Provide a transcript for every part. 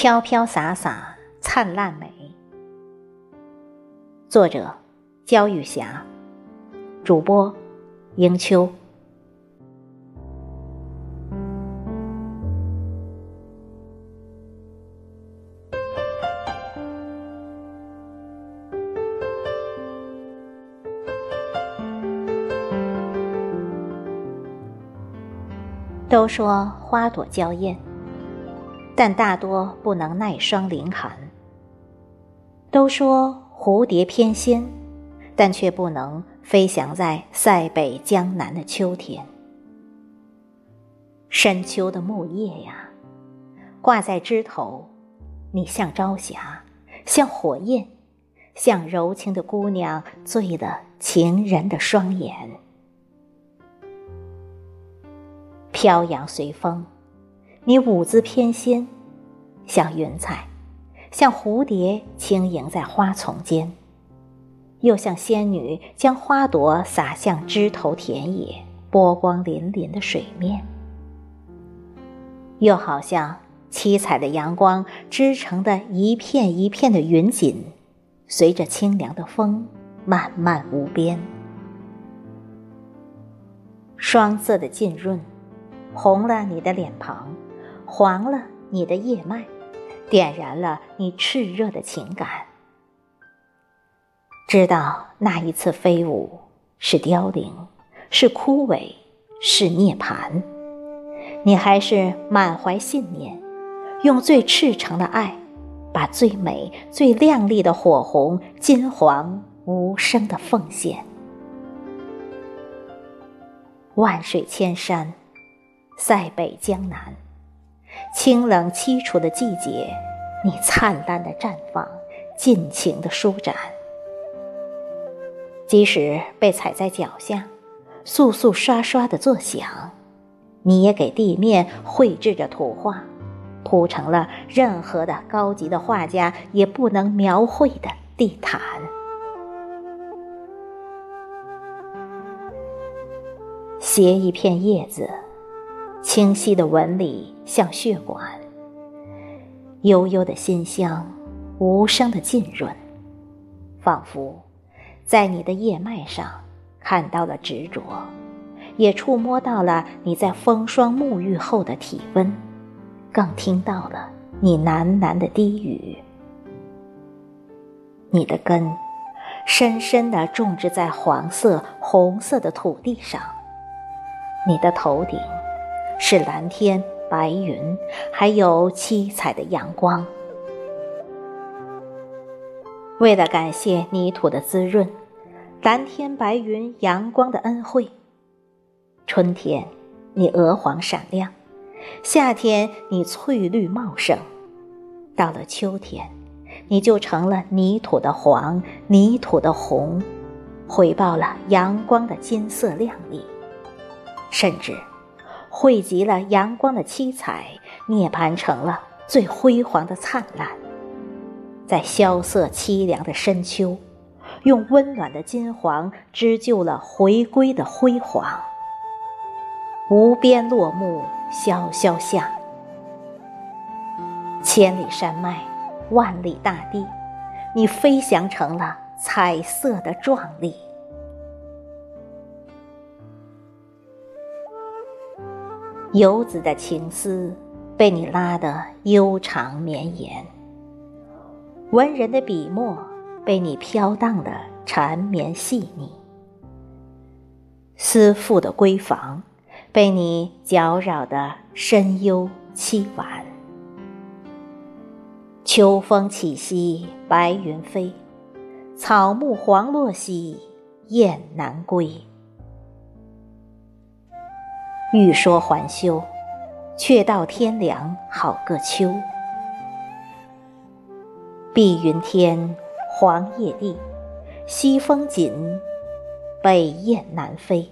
飘飘洒洒，灿烂美。作者：焦玉霞，主播：英秋。都说花朵娇艳，但大多不能耐霜凌寒；都说蝴蝶翩跹，但却不能飞翔在塞北江南的秋天。深秋的木叶呀，挂在枝头，你像朝霞，像火焰，像柔情的姑娘醉了情人的双眼。飘扬随风，你舞姿翩跹，像云彩，像蝴蝶轻盈在花丛间，又像仙女将花朵洒向枝头田野，波光粼粼的水面，又好像七彩的阳光织成的一片一片的云锦，随着清凉的风，漫漫无边。双色的浸润。红了你的脸庞，黄了你的叶脉，点燃了你炽热的情感。知道那一次飞舞是凋零，是枯萎，是涅槃，你还是满怀信念，用最赤诚的爱，把最美、最亮丽的火红、金黄无声的奉献。万水千山。塞北江南，清冷凄楚的季节，你灿烂的绽放，尽情的舒展。即使被踩在脚下，簌簌刷刷的作响，你也给地面绘制着图画，铺成了任何的高级的画家也不能描绘的地毯。携一片叶子。清晰的纹理像血管，悠悠的馨香，无声的浸润，仿佛在你的叶脉上看到了执着，也触摸到了你在风霜沐浴后的体温，更听到了你喃喃的低语。你的根深深的种植在黄色、红色的土地上，你的头顶。是蓝天白云，还有七彩的阳光。为了感谢泥土的滋润，蓝天白云阳光的恩惠，春天你鹅黄闪亮，夏天你翠绿茂盛，到了秋天，你就成了泥土的黄，泥土的红，回报了阳光的金色亮丽，甚至。汇集了阳光的七彩，涅槃成了最辉煌的灿烂。在萧瑟凄凉的深秋，用温暖的金黄织就了回归的辉煌。无边落木萧萧下，千里山脉，万里大地，你飞翔成了彩色的壮丽。游子的情思被你拉得悠长绵延，文人的笔墨被你飘荡的缠绵细腻，思妇的闺房被你搅扰的深幽凄婉。秋风起兮白云飞，草木黄落兮雁南归。欲说还休，却道天凉好个秋。碧云天，黄叶地，西风紧，北雁南飞。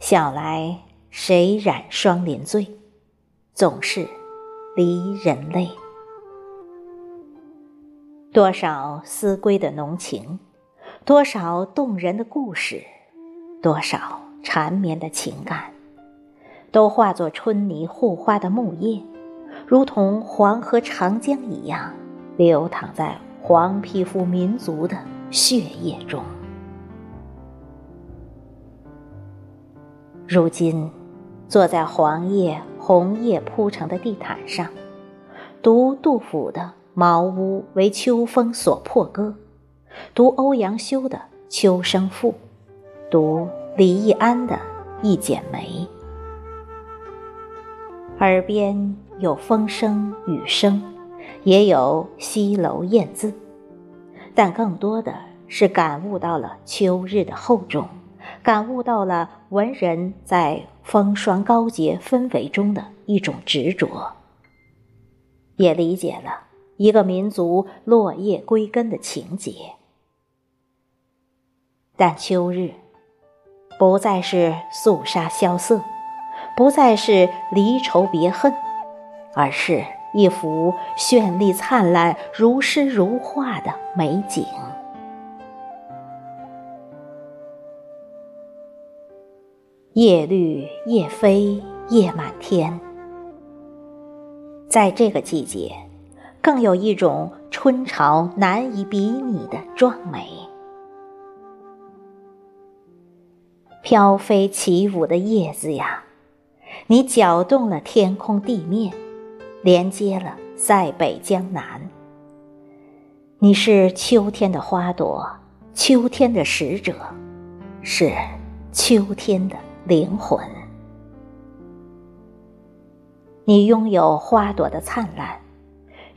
想来谁染霜林醉？总是离人泪。多少思归的浓情，多少动人的故事，多少缠绵的情感。都化作春泥护花的木叶，如同黄河、长江一样，流淌在黄皮肤民族的血液中。如今，坐在黄叶、红叶铺成的地毯上，读杜甫的《茅屋为秋风所破歌》，读欧阳修的《秋声赋》，读李易安的《一剪梅》，耳边有风声、雨声，也有西楼燕字，但更多的是感悟到了秋日的厚重。感悟到了文人在风霜高洁氛围中的一种执着，也理解了一个民族落叶归根的情节。但秋日，不再是肃杀萧瑟，不再是离愁别恨，而是一幅绚丽灿烂、如诗如画的美景。叶绿叶飞叶满天，在这个季节，更有一种春潮难以比拟的壮美。飘飞起舞的叶子呀，你搅动了天空地面，连接了塞北江南。你是秋天的花朵，秋天的使者，是秋天的。灵魂，你拥有花朵的灿烂，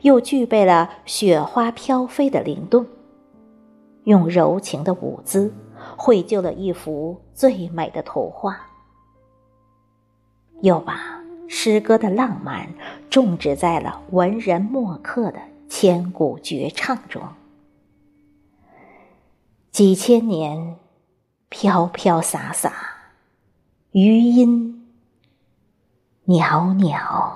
又具备了雪花飘飞的灵动，用柔情的舞姿绘就了一幅最美的图画，又把诗歌的浪漫种植在了文人墨客的千古绝唱中，几千年，飘飘洒洒。余音袅袅。